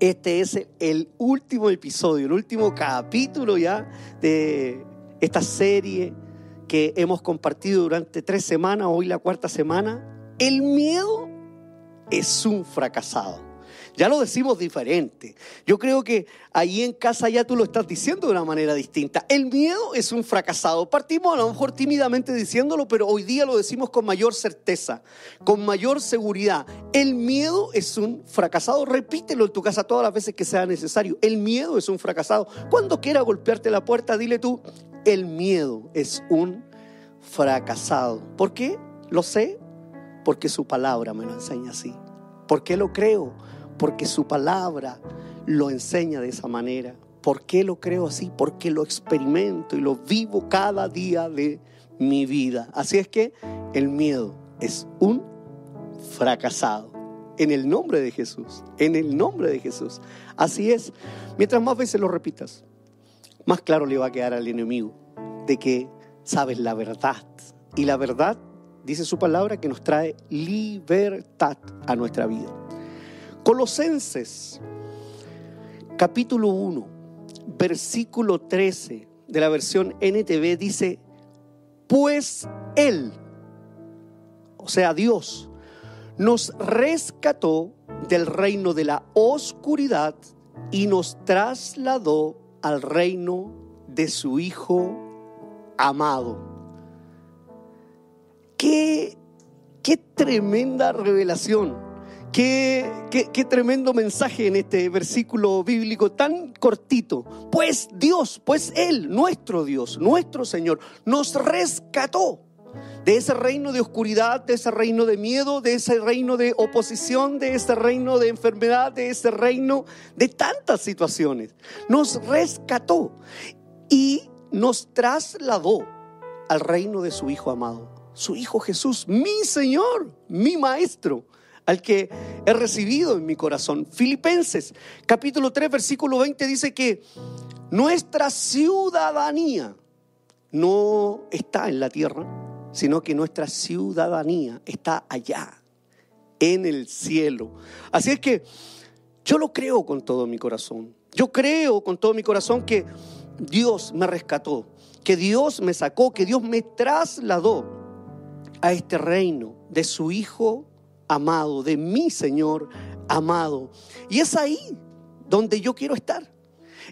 Este es el último episodio, el último capítulo ya de esta serie que hemos compartido durante tres semanas, hoy la cuarta semana. El miedo es un fracasado. Ya lo decimos diferente. Yo creo que ahí en casa ya tú lo estás diciendo de una manera distinta. El miedo es un fracasado. Partimos a lo mejor tímidamente diciéndolo, pero hoy día lo decimos con mayor certeza, con mayor seguridad. El miedo es un fracasado. Repítelo en tu casa todas las veces que sea necesario. El miedo es un fracasado. Cuando quiera golpearte la puerta, dile tú, el miedo es un fracasado. ¿Por qué? Lo sé porque su palabra me lo enseña así. ¿Por qué lo creo? Porque su palabra lo enseña de esa manera. ¿Por qué lo creo así? Porque lo experimento y lo vivo cada día de mi vida. Así es que el miedo es un fracasado. En el nombre de Jesús. En el nombre de Jesús. Así es. Mientras más veces lo repitas, más claro le va a quedar al enemigo de que sabes la verdad. Y la verdad, dice su palabra, que nos trae libertad a nuestra vida. Colosenses, capítulo 1, versículo 13 de la versión NTV dice, pues Él, o sea Dios, nos rescató del reino de la oscuridad y nos trasladó al reino de su Hijo amado. Qué, qué tremenda revelación Qué, qué, tremendo mensaje en este versículo bíblico tan cortito. Pues Dios, pues Él, nuestro Dios, nuestro Señor, nos rescató de ese reino de oscuridad, de ese reino de miedo, de ese reino de oposición, de ese reino de enfermedad, de ese reino de tantas situaciones. Nos rescató y nos trasladó al reino de su Hijo amado, su Hijo Jesús, mi Señor, mi Maestro al que he recibido en mi corazón. Filipenses capítulo 3 versículo 20 dice que nuestra ciudadanía no está en la tierra, sino que nuestra ciudadanía está allá, en el cielo. Así es que yo lo creo con todo mi corazón. Yo creo con todo mi corazón que Dios me rescató, que Dios me sacó, que Dios me trasladó a este reino de su Hijo amado, de mi Señor amado. Y es ahí donde yo quiero estar.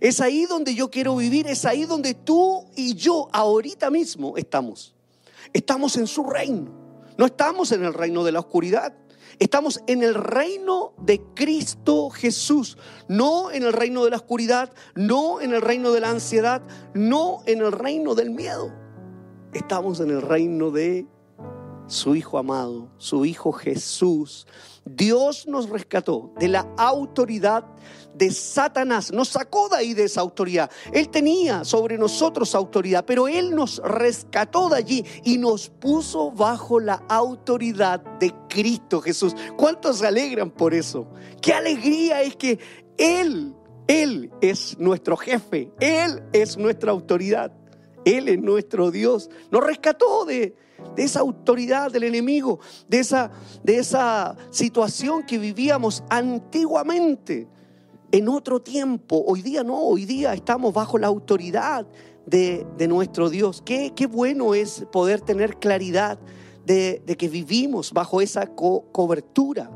Es ahí donde yo quiero vivir, es ahí donde tú y yo ahorita mismo estamos. Estamos en su reino. No estamos en el reino de la oscuridad. Estamos en el reino de Cristo Jesús, no en el reino de la oscuridad, no en el reino de la ansiedad, no en el reino del miedo. Estamos en el reino de su Hijo amado, su Hijo Jesús. Dios nos rescató de la autoridad de Satanás, nos sacó de ahí de esa autoridad. Él tenía sobre nosotros autoridad, pero Él nos rescató de allí y nos puso bajo la autoridad de Cristo Jesús. ¿Cuántos se alegran por eso? Qué alegría es que Él, Él es nuestro jefe, Él es nuestra autoridad, Él es nuestro Dios. Nos rescató de de esa autoridad del enemigo, de esa, de esa situación que vivíamos antiguamente, en otro tiempo. Hoy día no, hoy día estamos bajo la autoridad de, nuestro Dios. Qué, qué, bueno es poder tener claridad de, que vivimos bajo esa cobertura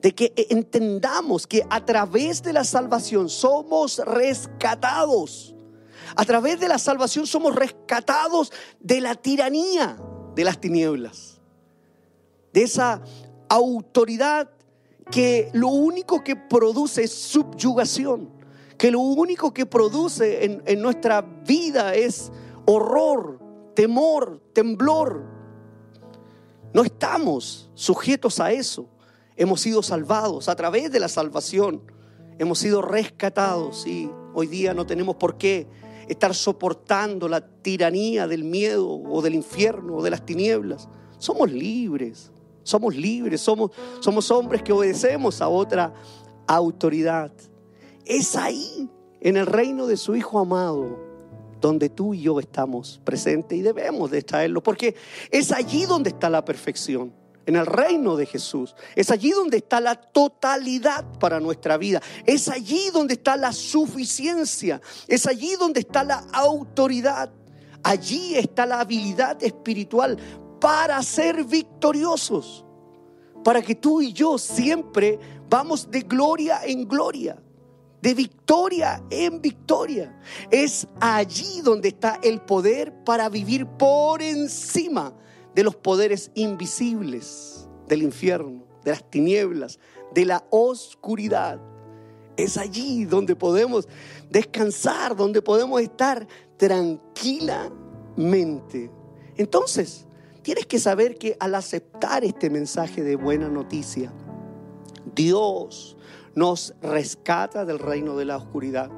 de que entendamos que a través de la salvación somos rescatados. A través de la salvación somos rescatados de la tiranía de las tinieblas, de esa autoridad que lo único que produce es subyugación, que lo único que produce en, en nuestra vida es horror, temor, temblor. No estamos sujetos a eso. Hemos sido salvados a través de la salvación. Hemos sido rescatados y hoy día no tenemos por qué estar soportando la tiranía del miedo o del infierno o de las tinieblas. Somos libres, somos libres, somos, somos hombres que obedecemos a otra autoridad. Es ahí, en el reino de su Hijo amado, donde tú y yo estamos presentes y debemos de estarlo, porque es allí donde está la perfección. En el reino de Jesús. Es allí donde está la totalidad para nuestra vida. Es allí donde está la suficiencia. Es allí donde está la autoridad. Allí está la habilidad espiritual para ser victoriosos. Para que tú y yo siempre vamos de gloria en gloria. De victoria en victoria. Es allí donde está el poder para vivir por encima de los poderes invisibles del infierno, de las tinieblas, de la oscuridad. Es allí donde podemos descansar, donde podemos estar tranquilamente. Entonces, tienes que saber que al aceptar este mensaje de buena noticia, Dios nos rescata del reino de la oscuridad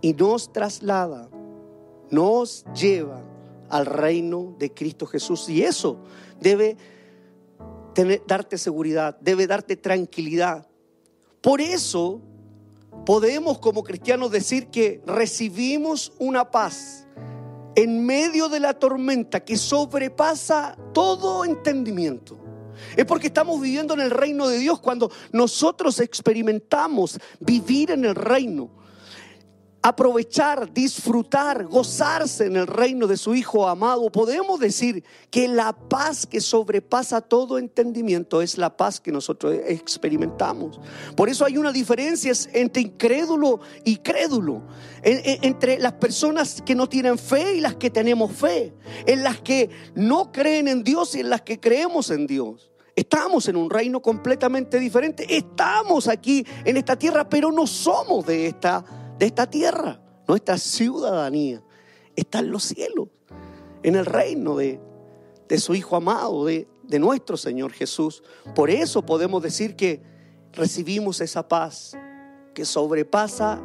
y nos traslada, nos lleva al reino de Cristo Jesús. Y eso debe darte seguridad, debe darte tranquilidad. Por eso podemos como cristianos decir que recibimos una paz en medio de la tormenta que sobrepasa todo entendimiento. Es porque estamos viviendo en el reino de Dios cuando nosotros experimentamos vivir en el reino aprovechar, disfrutar, gozarse en el reino de su Hijo amado, podemos decir que la paz que sobrepasa todo entendimiento es la paz que nosotros experimentamos. Por eso hay una diferencia entre incrédulo y crédulo, entre las personas que no tienen fe y las que tenemos fe, en las que no creen en Dios y en las que creemos en Dios. Estamos en un reino completamente diferente. Estamos aquí en esta tierra, pero no somos de esta de esta tierra. Nuestra ciudadanía está en los cielos, en el reino de, su Hijo amado, de, de nuestro Señor Jesús. Por eso podemos decir que recibimos esa paz que sobrepasa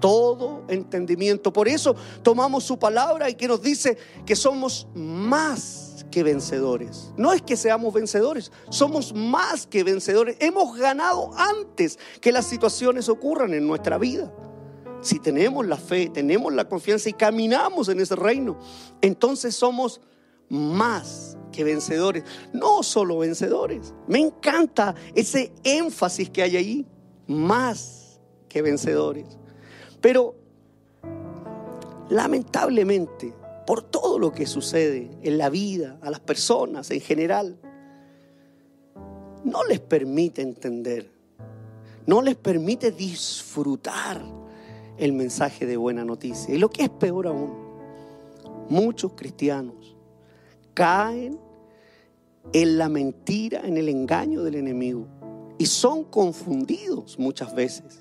todo entendimiento. Por eso tomamos su palabra y que nos dice que somos más que vencedores. No es que seamos vencedores, somos más que vencedores. Hemos ganado antes que las situaciones ocurran en nuestra vida si tenemos la fe, tenemos la confianza y caminamos en ese reino, entonces somos más que vencedores, no solo vencedores. Me encanta ese énfasis que hay ahí, más que vencedores. Pero lamentablemente, por todo lo que sucede en la vida, a las personas en general, no les permite entender, no les permite disfrutar el mensaje de buena noticia. Y lo que es peor aún, muchos cristianos caen en la mentira, en el engaño del enemigo y son confundidos muchas veces.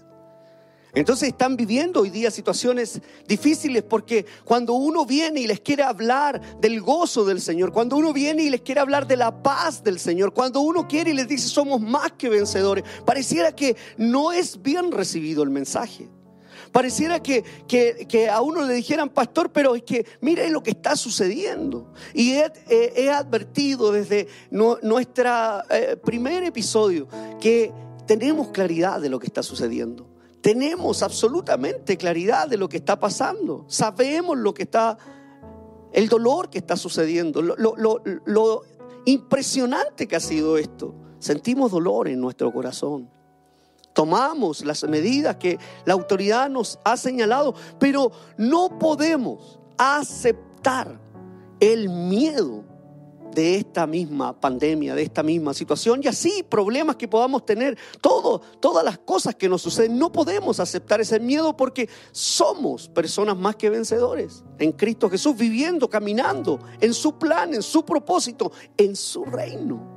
Entonces están viviendo hoy día situaciones difíciles porque cuando uno viene y les quiere hablar del gozo del Señor, cuando uno viene y les quiere hablar de la paz del Señor, cuando uno quiere y les dice somos más que vencedores, pareciera que no es bien recibido el mensaje. Pareciera que, que, a uno le dijeran, pastor, pero es que mire lo que está sucediendo. Y he, advertido desde nuestro eh, primer episodio que tenemos claridad de lo que está sucediendo. Tenemos absolutamente claridad de lo que está pasando. Sabemos lo que está, el dolor que está sucediendo, lo impresionante que ha sido esto. Sentimos dolor en nuestro corazón tomamos las medidas que la autoridad nos ha señalado, pero no podemos aceptar el miedo de esta misma pandemia, de esta misma situación y así problemas que podamos tener, todo, todas las cosas que nos suceden, no podemos aceptar ese miedo porque somos personas más que vencedores en Cristo Jesús, viviendo, caminando en su plan, en su propósito, en su reino.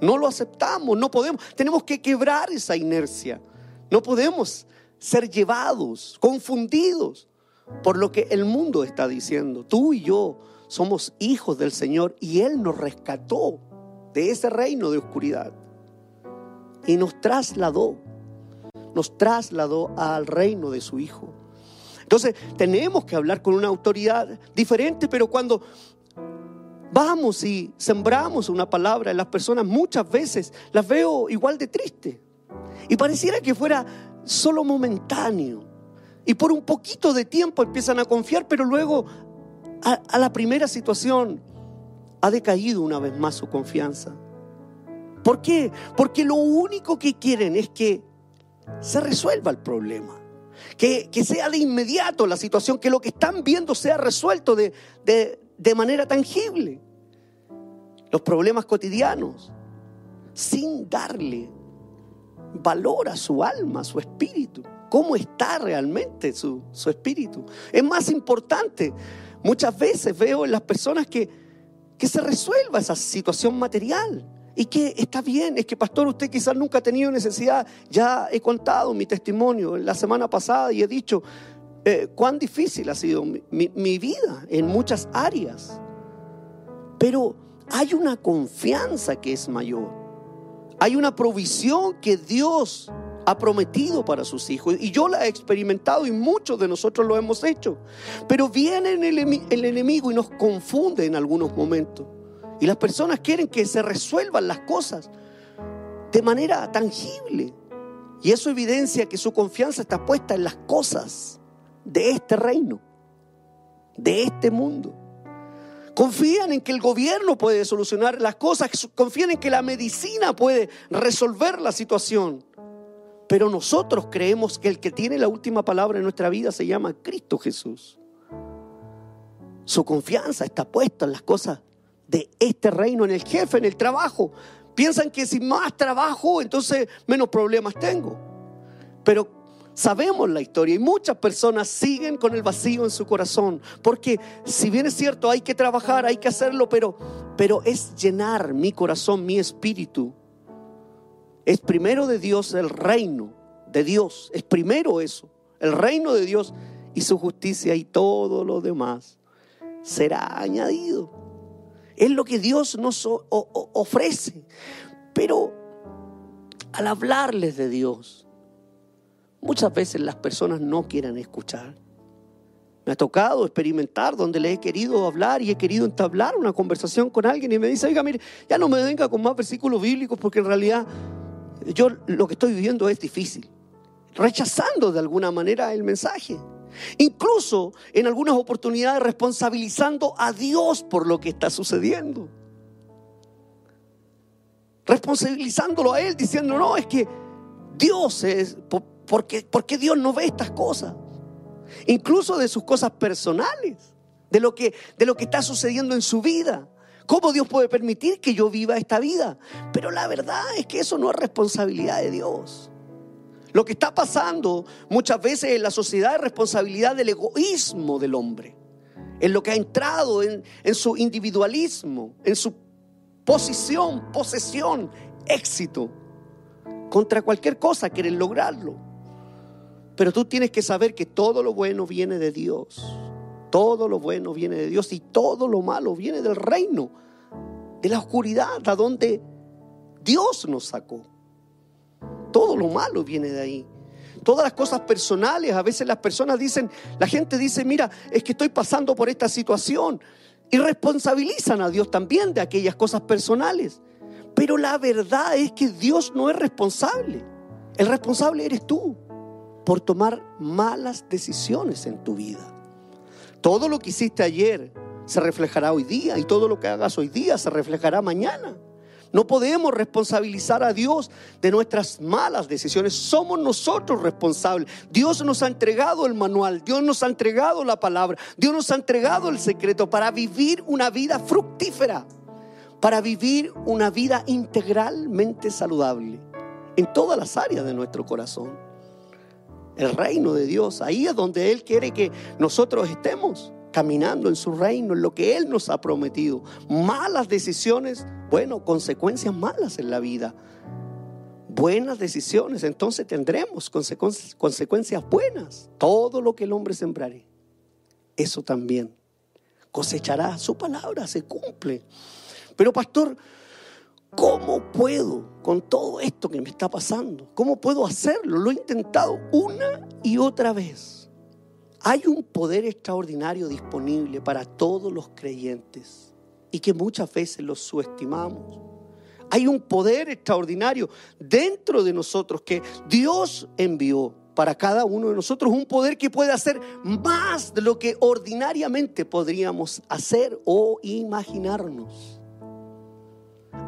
No lo aceptamos, no podemos. Tenemos que quebrar esa inercia. No podemos ser llevados, confundidos por lo que el mundo está diciendo. Tú y yo somos hijos del Señor y Él nos rescató de ese reino de oscuridad y nos trasladó, nos trasladó al reino de su Hijo. Entonces tenemos que hablar con una autoridad diferente, pero cuando vamos y sembramos una palabra en las personas, muchas veces las veo igual de triste. Y pareciera que fuera solo momentáneo. Y por un poquito de tiempo empiezan a confiar, pero luego a, la primera situación ha decaído una vez más su confianza. ¿Por qué? Porque lo único que quieren es que se resuelva el problema. Que, sea de inmediato la situación, que lo que están viendo sea resuelto de manera tangible. Los problemas cotidianos, sin darle valor a su alma, a su espíritu. ¿Cómo está realmente su, su espíritu? Es más importante. Muchas veces veo en las personas que, que se resuelva esa situación material. Y que está bien, es que pastor, usted quizás nunca ha tenido necesidad. Ya he contado mi testimonio la semana pasada y he dicho eh, cuán difícil ha sido mi, mi vida en muchas áreas. Pero hay una confianza que es mayor. Hay una provisión que Dios ha prometido para sus hijos. Y yo la he experimentado y muchos de nosotros lo hemos hecho. Pero viene el, enemigo y nos confunde en algunos momentos. Y las personas quieren que se resuelvan las cosas de manera tangible. Y eso evidencia que su confianza está puesta en las cosas de este reino, de este mundo. Confían en que el gobierno puede solucionar las cosas, confían en que la medicina puede resolver la situación. Pero nosotros creemos que el que tiene la última palabra en nuestra vida se llama Cristo Jesús. Su confianza está puesta en las cosas de este reino, en el jefe, en el trabajo. Piensan que si más trabajo, entonces menos problemas tengo. Pero sabemos la historia y muchas personas siguen con el vacío en su corazón. Porque si bien es cierto, hay que trabajar, hay que hacerlo, pero, pero es llenar mi corazón, mi espíritu es primero de Dios el reino de Dios. Es primero eso, el reino de Dios y su justicia y todo lo demás será añadido. Es lo que Dios nos ofrece. Pero al hablarles de Dios, muchas veces las personas no quieren escuchar. Me ha tocado experimentar donde le he querido hablar y he querido entablar una conversación con alguien y me dice, oiga, mire, ya no me venga con más versículos bíblicos porque en realidad yo lo que estoy viviendo es difícil, rechazando de alguna manera el mensaje. Incluso en algunas oportunidades responsabilizando a Dios por lo que está sucediendo. Responsabilizándolo a Él, diciendo, no, es que Dios es, porque, porque Dios no ve estas cosas. Incluso de sus cosas personales, de lo que, de lo que está sucediendo en su vida. ¿Cómo Dios puede permitir que yo viva esta vida? Pero la verdad es que eso no es responsabilidad de Dios. Lo que está pasando muchas veces en la sociedad es responsabilidad del egoísmo del hombre. En lo que ha entrado en, en su individualismo, en su posición, posesión, éxito. Contra cualquier cosa quieren lograrlo. Pero tú tienes que saber que todo lo bueno viene de Dios. Todo lo bueno viene de Dios y todo lo malo viene del reino, de la oscuridad, a donde Dios nos sacó. Todo lo malo viene de ahí. Todas las cosas personales, a veces las personas dicen, la gente dice, mira, es que estoy pasando por esta situación. Y responsabilizan a Dios también de aquellas cosas personales. Pero la verdad es que Dios no es responsable. El responsable eres tú por tomar malas decisiones en tu vida. Todo lo que hiciste ayer se reflejará hoy día y todo lo que hagas hoy día se reflejará mañana. No podemos responsabilizar a Dios de nuestras malas decisiones. Somos nosotros responsables. Dios nos ha entregado el manual, Dios nos ha entregado la palabra, Dios nos ha entregado el secreto para vivir una vida fructífera, para vivir una vida integralmente saludable en todas las áreas de nuestro corazón el reino de Dios. Ahí es donde Él quiere que nosotros estemos caminando en su reino, en lo que Él nos ha prometido. Malas decisiones, bueno, consecuencias malas en la vida. Buenas decisiones, entonces tendremos consecuencias buenas. Todo lo que el hombre sembrare, eso también cosechará. Su palabra se cumple. Pero pastor, ¿Cómo puedo con todo esto que me está pasando? ¿Cómo puedo hacerlo? Lo he intentado una y otra vez. Hay un poder extraordinario disponible para todos los creyentes y que muchas veces los subestimamos. Hay un poder extraordinario dentro de nosotros que Dios envió para cada uno de nosotros, un poder que puede hacer más de lo que ordinariamente podríamos hacer o imaginarnos.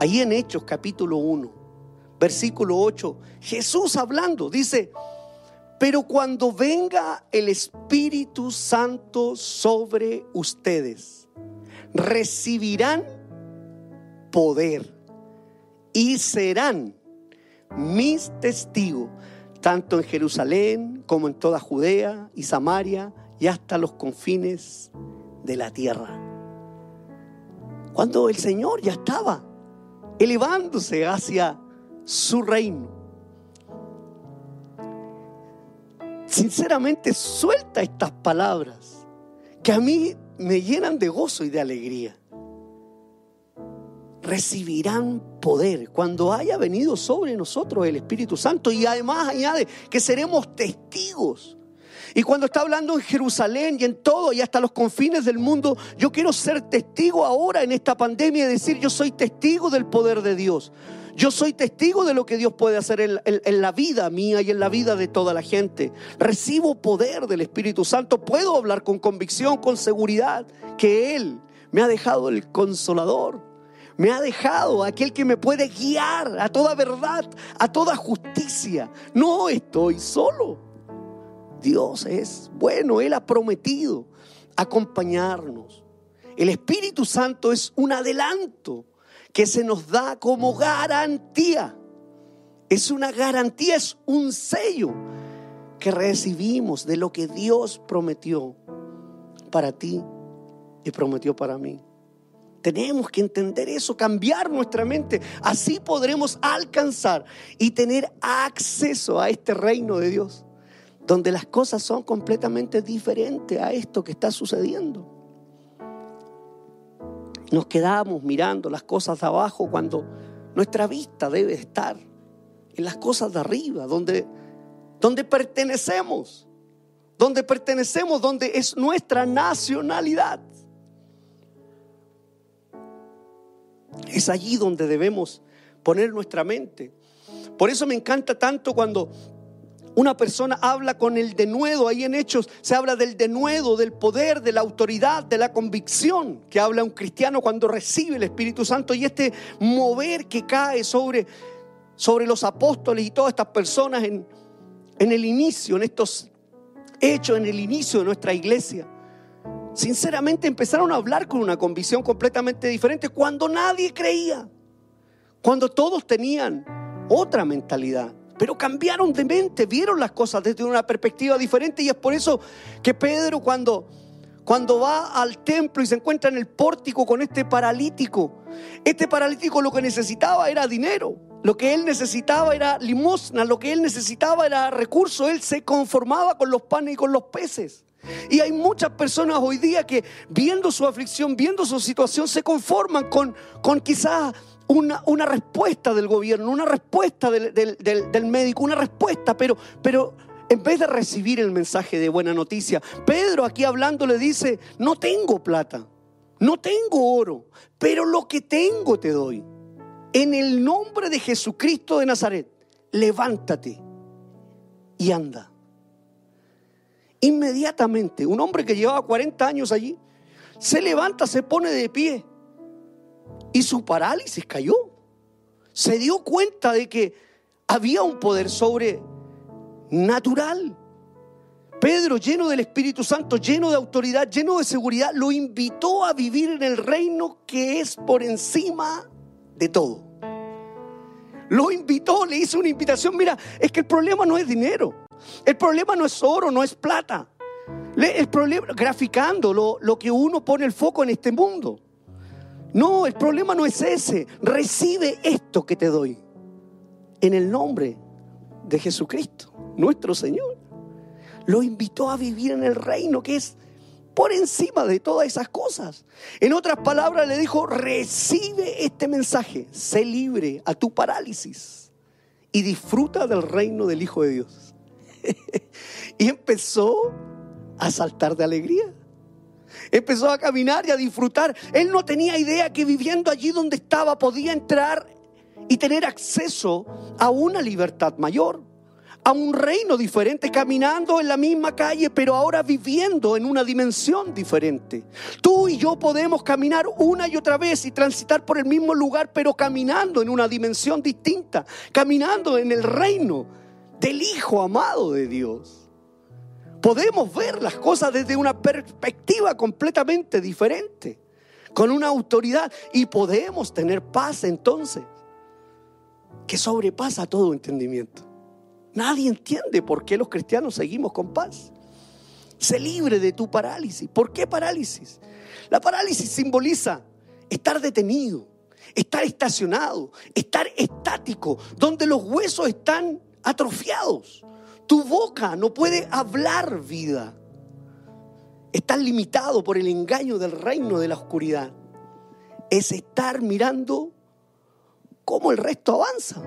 Ahí en Hechos capítulo 1, versículo 8, Jesús hablando, dice, pero cuando venga el Espíritu Santo sobre ustedes, recibirán poder y serán mis testigos, tanto en Jerusalén como en toda Judea y Samaria y hasta los confines de la tierra. Cuando el Señor ya estaba elevándose hacia su reino. Sinceramente suelta estas palabras que a mí me llenan de gozo y de alegría. Recibirán poder cuando haya venido sobre nosotros el Espíritu Santo y además añade que seremos testigos y cuando está hablando en Jerusalén y en todo y hasta los confines del mundo, yo quiero ser testigo ahora en esta pandemia y decir, yo soy testigo del poder de Dios. Yo soy testigo de lo que Dios puede hacer en, en, la vida mía y en la vida de toda la gente. Recibo poder del Espíritu Santo. Puedo hablar con convicción, con seguridad, que Él me ha dejado el consolador. Me ha dejado aquel que me puede guiar a toda verdad, a toda justicia. No estoy solo. Dios es bueno, Él ha prometido acompañarnos. El Espíritu Santo es un adelanto que se nos da como garantía. Es una garantía, es un sello que recibimos de lo que Dios prometió para ti y prometió para mí. Tenemos que entender eso, cambiar nuestra mente. Así podremos alcanzar y tener acceso a este reino de Dios donde las cosas son completamente diferentes a esto que está sucediendo. Nos quedamos mirando las cosas de abajo cuando nuestra vista debe estar en las cosas de arriba, donde, donde pertenecemos, donde pertenecemos, donde es nuestra nacionalidad. Es allí donde debemos poner nuestra mente. Por eso me encanta tanto cuando una persona habla con el denuedo, ahí en Hechos se habla del denuedo, del poder, de la autoridad, de la convicción que habla un cristiano cuando recibe el Espíritu Santo y este mover que cae sobre, sobre los apóstoles y todas estas personas en, en el inicio, en estos hechos, en el inicio de nuestra iglesia. Sinceramente empezaron a hablar con una convicción completamente diferente cuando nadie creía, cuando todos tenían otra mentalidad pero cambiaron de mente, vieron las cosas desde una perspectiva diferente y es por eso que Pedro cuando, cuando va al templo y se encuentra en el pórtico con este paralítico, este paralítico lo que necesitaba era dinero, lo que él necesitaba era limosna, lo que él necesitaba era recursos, él se conformaba con los panes y con los peces. Y hay muchas personas hoy día que viendo su aflicción, viendo su situación, se conforman con, con quizás una, respuesta del gobierno, una respuesta del, médico, una respuesta, pero, pero en vez de recibir el mensaje de buena noticia, Pedro aquí hablando le dice, no tengo plata, no tengo oro, pero lo que tengo te doy. En el nombre de Jesucristo de Nazaret, levántate y anda. Inmediatamente, un hombre que llevaba 40 años allí, se levanta, se pone de pie y su parálisis cayó. Se dio cuenta de que había un poder sobrenatural. Pedro, lleno del Espíritu Santo, lleno de autoridad, lleno de seguridad, lo invitó a vivir en el reino que es por encima de todo. Lo invitó, le hizo una invitación. Mira, es que el problema no es dinero. El problema no es oro, no es plata. El problema, graficando lo, lo que uno pone el foco en este mundo. No, el problema no es ese. Recibe esto que te doy. En el nombre de Jesucristo, nuestro Señor. Lo invitó a vivir en el reino que es por encima de todas esas cosas. En otras palabras le dijo, recibe este mensaje, sé libre a tu parálisis y disfruta del reino del Hijo de Dios. y empezó a saltar de alegría empezó a caminar y a disfrutar. Él no tenía idea que viviendo allí donde estaba podía entrar y tener acceso a una libertad mayor, a un reino diferente, caminando en la misma calle, pero ahora viviendo en una dimensión diferente. Tú y yo podemos caminar una y otra vez y transitar por el mismo lugar, pero caminando en una dimensión distinta, caminando en el reino del Hijo amado de Dios. Podemos ver las cosas desde una perspectiva completamente diferente, con una autoridad, y podemos tener paz entonces, que sobrepasa todo entendimiento. Nadie entiende por qué los cristianos seguimos con paz. Se libre de tu parálisis. ¿Por qué parálisis? La parálisis simboliza estar detenido, estar estacionado, estar estático, donde los huesos están atrofiados. Tu boca no puede hablar vida. Estás limitado por el engaño del reino de la oscuridad. Es estar mirando cómo el resto avanza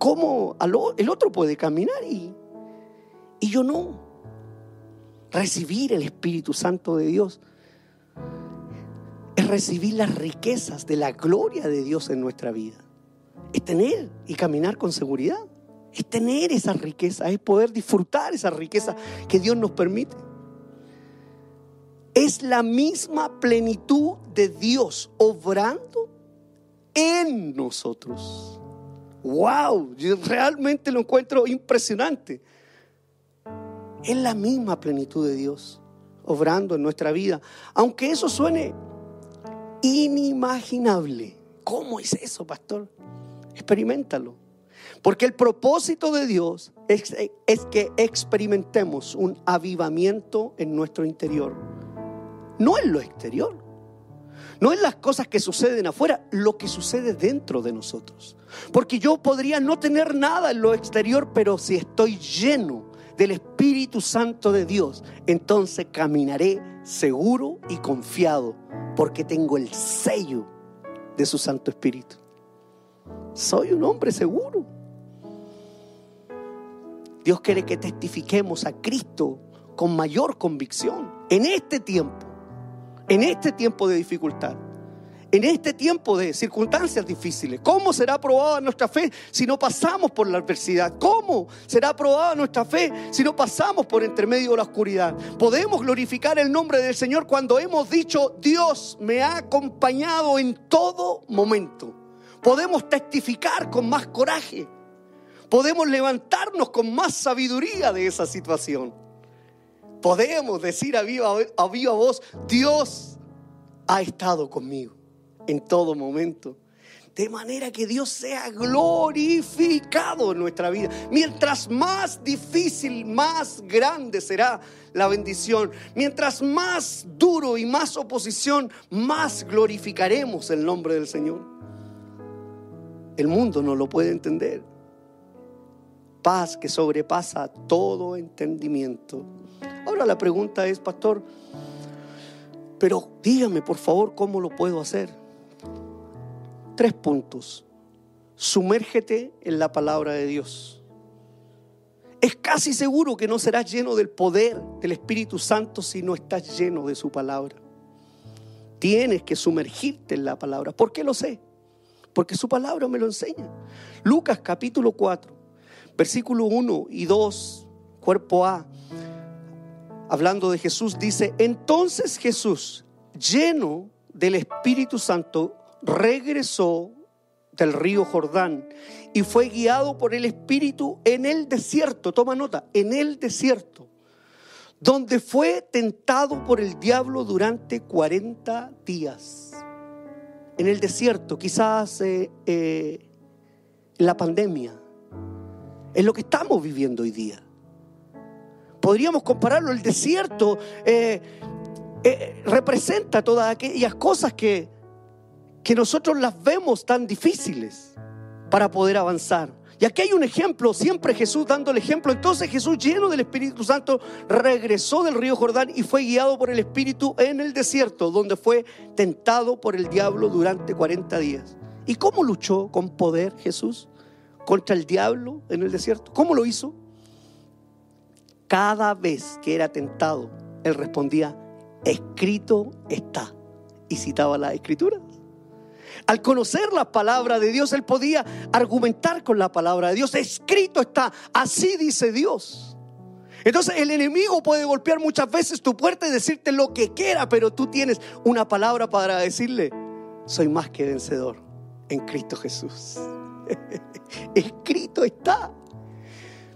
cómo el otro puede caminar y, y yo no. Recibir el Espíritu Santo de Dios es recibir las riquezas de la gloria de Dios en nuestra vida. Es tener y caminar con seguridad. Es tener esa riqueza, es poder disfrutar esa riqueza que Dios nos permite. Es la misma plenitud de Dios obrando en nosotros wow, yo realmente lo encuentro impresionante. Es la misma plenitud de Dios obrando en nuestra vida. Aunque eso suene inimaginable. ¿Cómo es eso, pastor? Experimentalo. Porque el propósito de Dios es, es, que experimentemos un avivamiento en nuestro interior, no en lo exterior. No es las cosas que suceden afuera, lo que sucede dentro de nosotros. Porque yo podría no tener nada en lo exterior, pero si estoy lleno del Espíritu Santo de Dios, entonces caminaré seguro y confiado, porque tengo el sello de su Santo Espíritu. Soy un hombre seguro. Dios quiere que testifiquemos a Cristo con mayor convicción en este tiempo en este tiempo de dificultad, en este tiempo de circunstancias difíciles. ¿Cómo será probada nuestra fe si no pasamos por la adversidad? ¿Cómo será probada nuestra fe si no pasamos por entre medio de la oscuridad? Podemos glorificar el nombre del Señor cuando hemos dicho, Dios me ha acompañado en todo momento. Podemos testificar con más coraje. Podemos levantarnos con más sabiduría de esa situación podemos decir a viva, a voz, Dios ha estado conmigo en todo momento. De manera que Dios sea glorificado en nuestra vida. Mientras más difícil, más grande será la bendición. Mientras más duro y más oposición, más glorificaremos el nombre del Señor. El mundo no lo puede entender. Paz que sobrepasa todo entendimiento Ahora la pregunta es, pastor, pero dígame por favor cómo lo puedo hacer. Tres puntos. Sumérgete en la palabra de Dios. Es casi seguro que no serás lleno del poder del Espíritu Santo si no estás lleno de su palabra. Tienes que sumergirte en la palabra. ¿Por qué lo sé? Porque su palabra me lo enseña. Lucas capítulo 4, versículo 1 y 2, cuerpo A hablando de Jesús, dice, entonces Jesús, lleno del Espíritu Santo, regresó del río Jordán y fue guiado por el Espíritu en el desierto, toma nota, en el desierto, donde fue tentado por el diablo durante 40 días. En el desierto, quizás eh, eh, la pandemia, es lo que estamos viviendo hoy día podríamos compararlo, el desierto eh, representa todas aquellas cosas que, que nosotros las vemos tan difíciles para poder avanzar. Y aquí hay un ejemplo, siempre Jesús dando el ejemplo. Entonces Jesús, lleno del Espíritu Santo, regresó del río Jordán y fue guiado por el Espíritu en el desierto, donde fue tentado por el diablo durante 40 días. ¿Y cómo luchó con poder Jesús contra el diablo en el desierto? ¿Cómo lo hizo? Cada vez que era tentado, él respondía, escrito está. Y citaba la escritura. Al conocer la palabra de Dios, él podía argumentar con la palabra de Dios. Escrito está, así dice Dios. Entonces el enemigo puede golpear muchas veces tu puerta y decirte lo que quiera, pero tú tienes una palabra para decirle, soy más que vencedor en Cristo Jesús. Escrito está.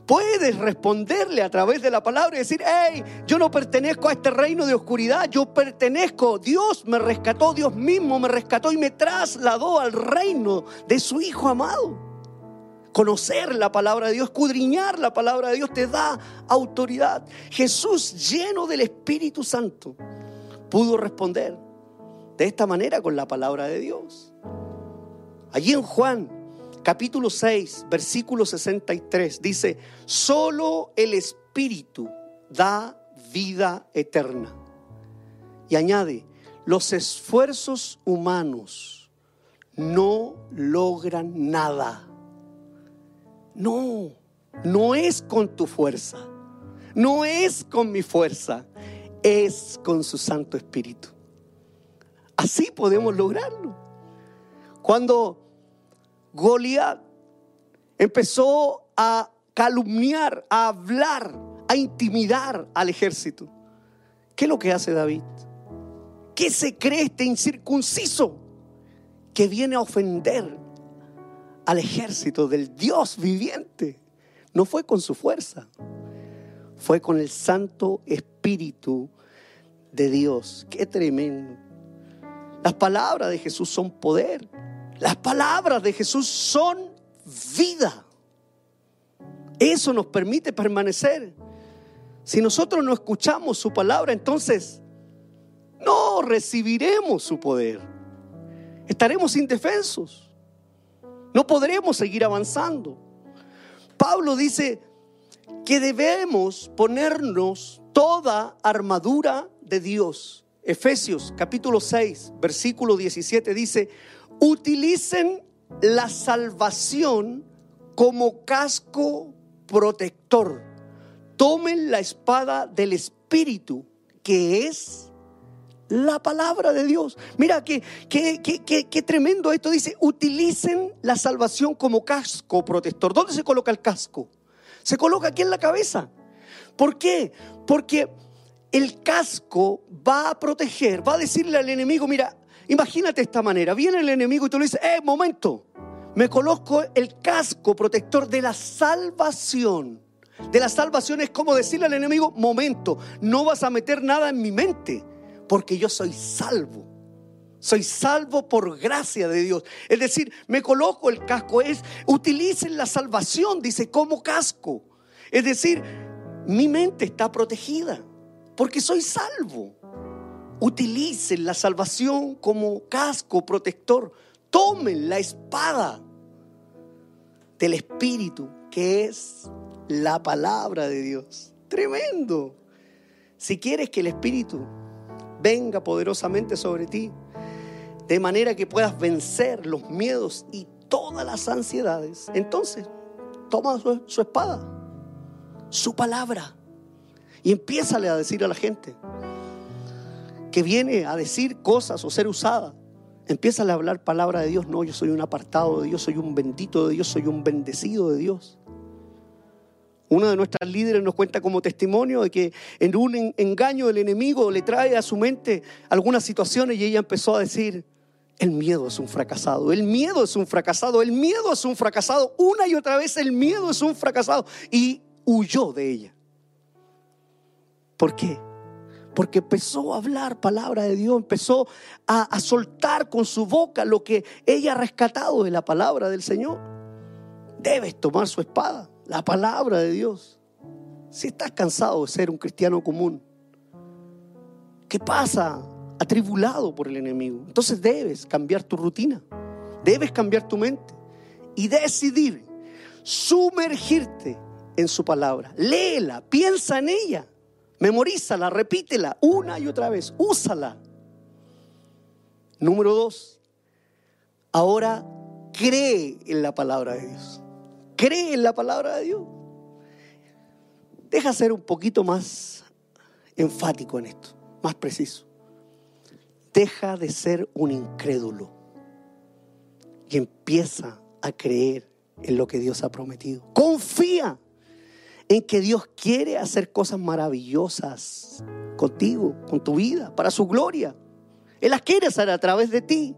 Puedes responderle a través de la palabra y decir, hey, yo no pertenezco a este reino de oscuridad, yo pertenezco, Dios me rescató, Dios mismo me rescató y me trasladó al reino de su Hijo amado. Conocer la palabra de Dios, escudriñar la palabra de Dios te da autoridad. Jesús lleno del Espíritu Santo pudo responder de esta manera con la palabra de Dios. Allí en Juan capítulo 6, versículo 63, dice, solo el Espíritu da vida eterna. Y añade, los esfuerzos humanos no logran nada. No, no es con tu fuerza, no es con mi fuerza, es con su Santo Espíritu. Así podemos lograrlo. Cuando Goliat empezó a calumniar, a hablar, a intimidar al ejército. ¿Qué es lo que hace David? ¿Qué se cree este incircunciso que viene a ofender al ejército del Dios viviente? No fue con su fuerza, fue con el Santo Espíritu de Dios. Qué tremendo. Las palabras de Jesús son poder. Las palabras de Jesús son vida. Eso nos permite permanecer. Si nosotros no escuchamos su palabra, entonces no recibiremos su poder. Estaremos indefensos. No podremos seguir avanzando. Pablo dice que debemos ponernos toda armadura de Dios. Efesios capítulo 6, versículo 17 dice, utilicen la salvación como casco protector. Tomen la espada del Espíritu, que es la palabra de Dios. Mira qué que, tremendo esto. Dice, utilicen la salvación como casco protector. ¿Dónde se coloca el casco? Se coloca aquí en la cabeza. ¿Por qué? Porque el casco va a proteger, va a decirle al enemigo, mira, Imagínate esta manera, viene el enemigo y tú le dices, eh, momento, me coloco el casco protector de la salvación. De la salvación es como decirle al enemigo, momento, no vas a meter nada en mi mente, porque yo soy salvo. Soy salvo por gracia de Dios. Es decir, me coloco el casco, es utilicen la salvación, dice, como casco. Es decir, mi mente está protegida, porque soy salvo utilicen la salvación como casco protector. Tomen la espada del Espíritu, que es la palabra de Dios. Tremendo. Si quieres que el Espíritu venga poderosamente sobre ti, de manera que puedas vencer los miedos y todas las ansiedades, entonces toma su, espada, su palabra, y empiézale a decir a la gente, que viene a decir cosas o ser usada, empieza a hablar palabra de Dios. No, yo soy un apartado de Dios, soy un bendito de Dios, soy un bendecido de Dios. Una de nuestras líderes nos cuenta como testimonio de que en un engaño del enemigo le trae a su mente algunas situaciones y ella empezó a decir, el miedo es un fracasado, el miedo es un fracasado, el miedo es un fracasado, una y otra vez el miedo es un fracasado y huyó de ella. ¿Por qué? Porque empezó a hablar palabra de Dios, empezó a, soltar con su boca lo que ella ha rescatado de la palabra del Señor. Debes tomar su espada, la palabra de Dios. Si estás cansado de ser un cristiano común, ¿qué pasa? Atribulado por el enemigo. Entonces debes cambiar tu rutina, debes cambiar tu mente y decidir sumergirte en su palabra. Léela, piensa en ella Memorízala, repítela una y otra vez, úsala. Número dos, ahora cree en la palabra de Dios. Cree en la palabra de Dios. Deja ser un poquito más enfático en esto, más preciso. Deja de ser un incrédulo. y empieza a creer en lo que Dios ha prometido. Confía en que Dios quiere hacer cosas maravillosas contigo, con tu vida, para su gloria. Él las quiere hacer a través de ti.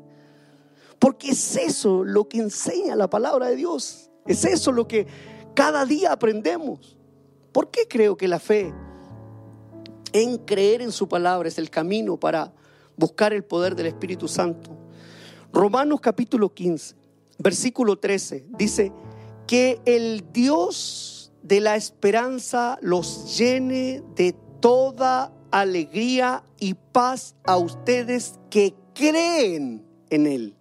Porque es eso lo que enseña la palabra de Dios. Es eso lo que cada día aprendemos. ¿Por qué creo que la fe en creer en su palabra es el camino para buscar el poder del Espíritu Santo? Romanos capítulo 15, versículo 13, dice que el Dios de la esperanza los llene de toda alegría y paz a ustedes que creen en Él,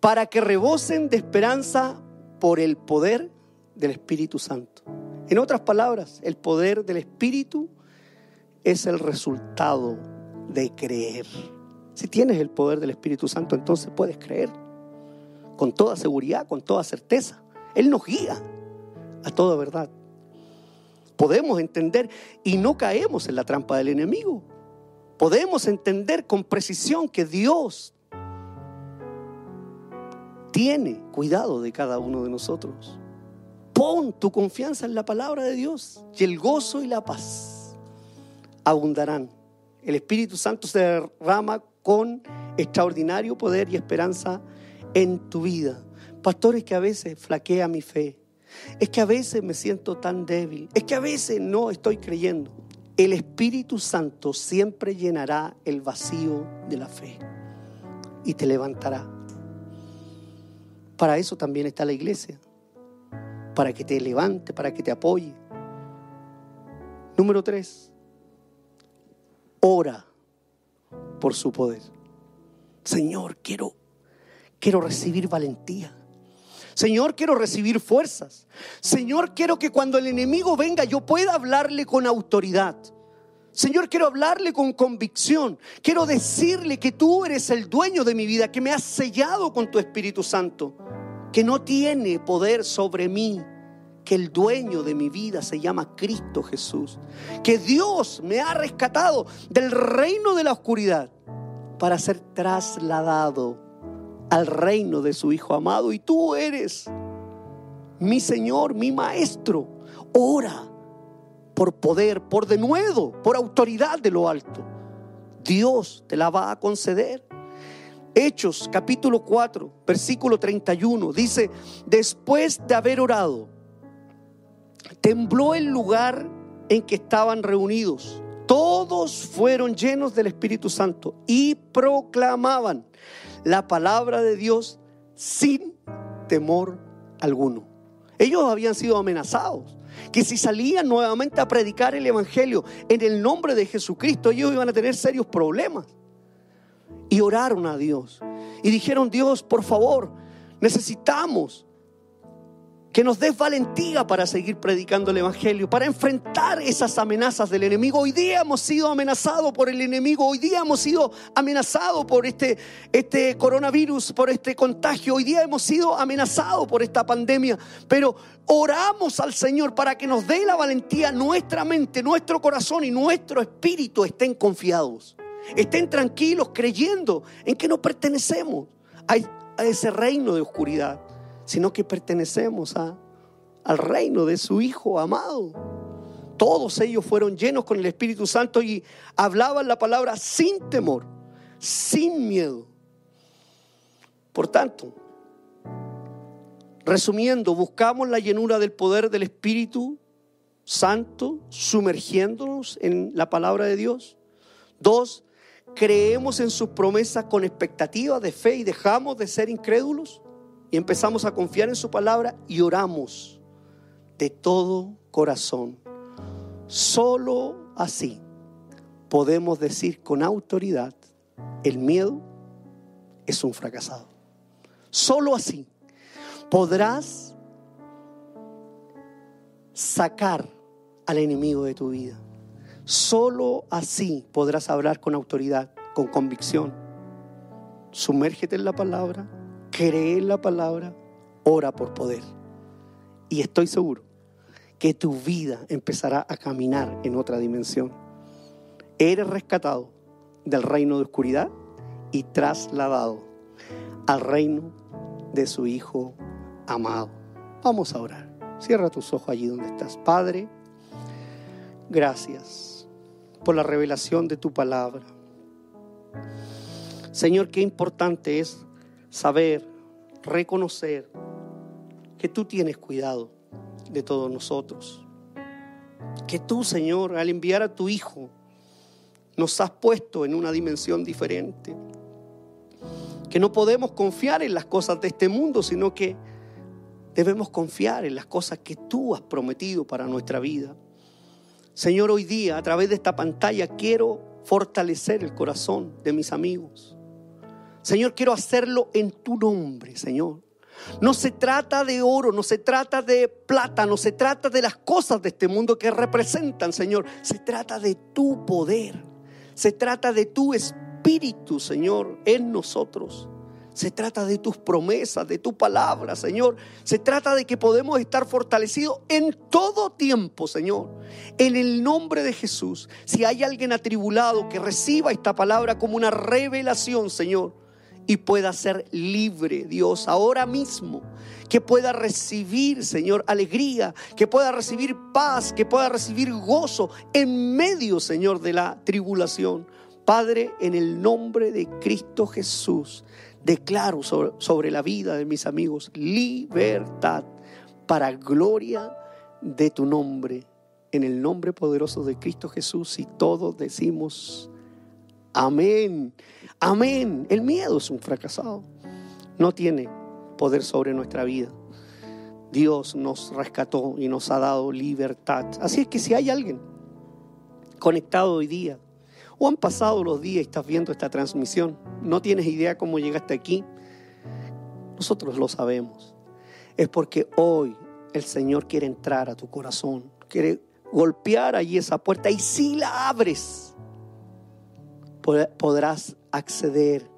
para que rebosen de esperanza por el poder del Espíritu Santo. En otras palabras, el poder del Espíritu es el resultado de creer. Si tienes el poder del Espíritu Santo, entonces puedes creer con toda seguridad, con toda certeza. Él nos guía a toda verdad. Podemos entender y no caemos en la trampa del enemigo. Podemos entender con precisión que Dios tiene cuidado de cada uno de nosotros. Pon tu confianza en la palabra de Dios y el gozo y la paz abundarán. El Espíritu Santo se derrama con extraordinario poder y esperanza en tu vida. Pastores que a veces flaquea mi fe. Es que a veces me siento tan débil. Es que a veces no estoy creyendo. El Espíritu Santo siempre llenará el vacío de la fe y te levantará. Para eso también está la iglesia. Para que te levante, para que te apoye. Número tres, ora por su poder. Señor, quiero, quiero recibir valentía. Señor, quiero recibir fuerzas. Señor, quiero que cuando el enemigo venga yo pueda hablarle con autoridad. Señor, quiero hablarle con convicción. Quiero decirle que tú eres el dueño de mi vida, que me has sellado con tu Espíritu Santo, que no tiene poder sobre mí, que el dueño de mi vida se llama Cristo Jesús, que Dios me ha rescatado del reino de la oscuridad para ser trasladado al reino de su Hijo amado. Y tú eres mi Señor, mi Maestro. Ora por poder, por denuedo, por autoridad de lo alto. Dios te la va a conceder. Hechos capítulo 4, versículo 31, dice, después de haber orado, tembló el lugar en que estaban reunidos. Todos fueron llenos del Espíritu Santo y proclamaban la palabra de Dios sin temor alguno. Ellos habían sido amenazados que si salían nuevamente a predicar el Evangelio en el nombre de Jesucristo, ellos iban a tener serios problemas. Y oraron a Dios. Y dijeron, Dios, por favor, necesitamos que nos des valentía para seguir predicando el Evangelio, para enfrentar esas amenazas del enemigo. Hoy día hemos sido amenazados por el enemigo, hoy día hemos sido amenazados por este, este coronavirus, por este contagio, hoy día hemos sido amenazados por esta pandemia, pero oramos al Señor para que nos dé la valentía, nuestra mente, nuestro corazón y nuestro espíritu estén confiados, estén tranquilos creyendo en que no pertenecemos a ese reino de oscuridad sino que pertenecemos a, al reino de su Hijo amado. Todos ellos fueron llenos con el Espíritu Santo y hablaban la palabra sin temor, sin miedo. Por tanto, resumiendo, buscamos la llenura del poder del Espíritu Santo, sumergiéndonos en la palabra de Dios. Dos, creemos en sus promesas con expectativa de fe y dejamos de ser incrédulos y empezamos a confiar en su palabra y oramos de todo corazón. Solo así podemos decir con autoridad, el miedo es un fracasado. Solo así podrás sacar al enemigo de tu vida. Solo así podrás hablar con autoridad, con convicción. Sumérgete en la palabra cree en la palabra, ora por poder. Y estoy seguro que tu vida empezará a caminar en otra dimensión. Eres rescatado del reino de oscuridad y trasladado al reino de su Hijo amado. Vamos a orar. Cierra tus ojos allí donde estás. Padre, gracias por la revelación de tu palabra. Señor, qué importante es saber, reconocer que tú tienes cuidado de todos nosotros. Que tú, Señor, al enviar a tu Hijo, nos has puesto en una dimensión diferente. Que no podemos confiar en las cosas de este mundo, sino que debemos confiar en las cosas que tú has prometido para nuestra vida. Señor, hoy día a través de esta pantalla quiero fortalecer el corazón de mis amigos. Señor, quiero hacerlo en tu nombre, Señor. No se trata de oro, no se trata de plata, no se trata de las cosas de este mundo que representan, Señor. Se trata de tu poder. Se trata de tu espíritu, Señor, en nosotros. Se trata de tus promesas, de tu palabra, Señor. Se trata de que podemos estar fortalecidos en todo tiempo, Señor. En el nombre de Jesús. Si hay alguien atribulado que reciba esta palabra como una revelación, Señor, y pueda ser libre, Dios, ahora mismo. Que pueda recibir, Señor, alegría, que pueda recibir paz, que pueda recibir gozo en medio, Señor, de la tribulación. Padre, en el nombre de Cristo Jesús, declaro sobre, la vida de mis amigos libertad para gloria de tu nombre. En el nombre poderoso de Cristo Jesús y todos decimos amén. Amén. El miedo es un fracasado. No tiene poder sobre nuestra vida. Dios nos rescató y nos ha dado libertad. Así es que si hay alguien conectado hoy día, o han pasado los días y estás viendo esta transmisión, no tienes idea cómo llegaste aquí, nosotros lo sabemos. Es porque hoy el Señor quiere entrar a tu corazón, quiere golpear allí esa puerta y si la abres, podrás acceder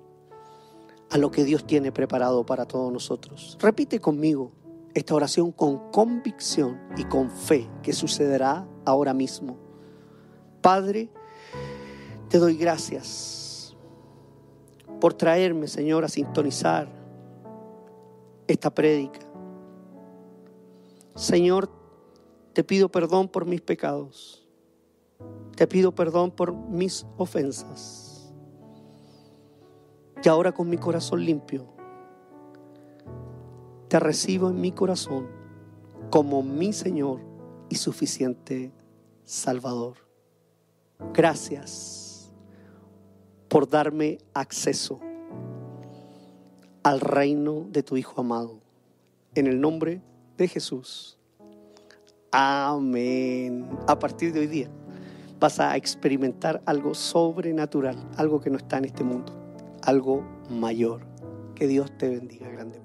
a lo que Dios tiene preparado para todos nosotros. Repite conmigo esta oración con convicción y con fe que sucederá ahora mismo. Padre, te doy gracias por traerme, Señor, a sintonizar esta prédica. Señor, te pido perdón por mis pecados. Te pido perdón por mis ofensas. Y ahora con mi corazón limpio, te recibo en mi corazón como mi Señor y suficiente Salvador. Gracias por darme acceso al reino de tu Hijo amado. En el nombre de Jesús. Amén. A partir de hoy día vas a experimentar algo sobrenatural, algo que no está en este mundo algo mayor. Que Dios te bendiga grandemente.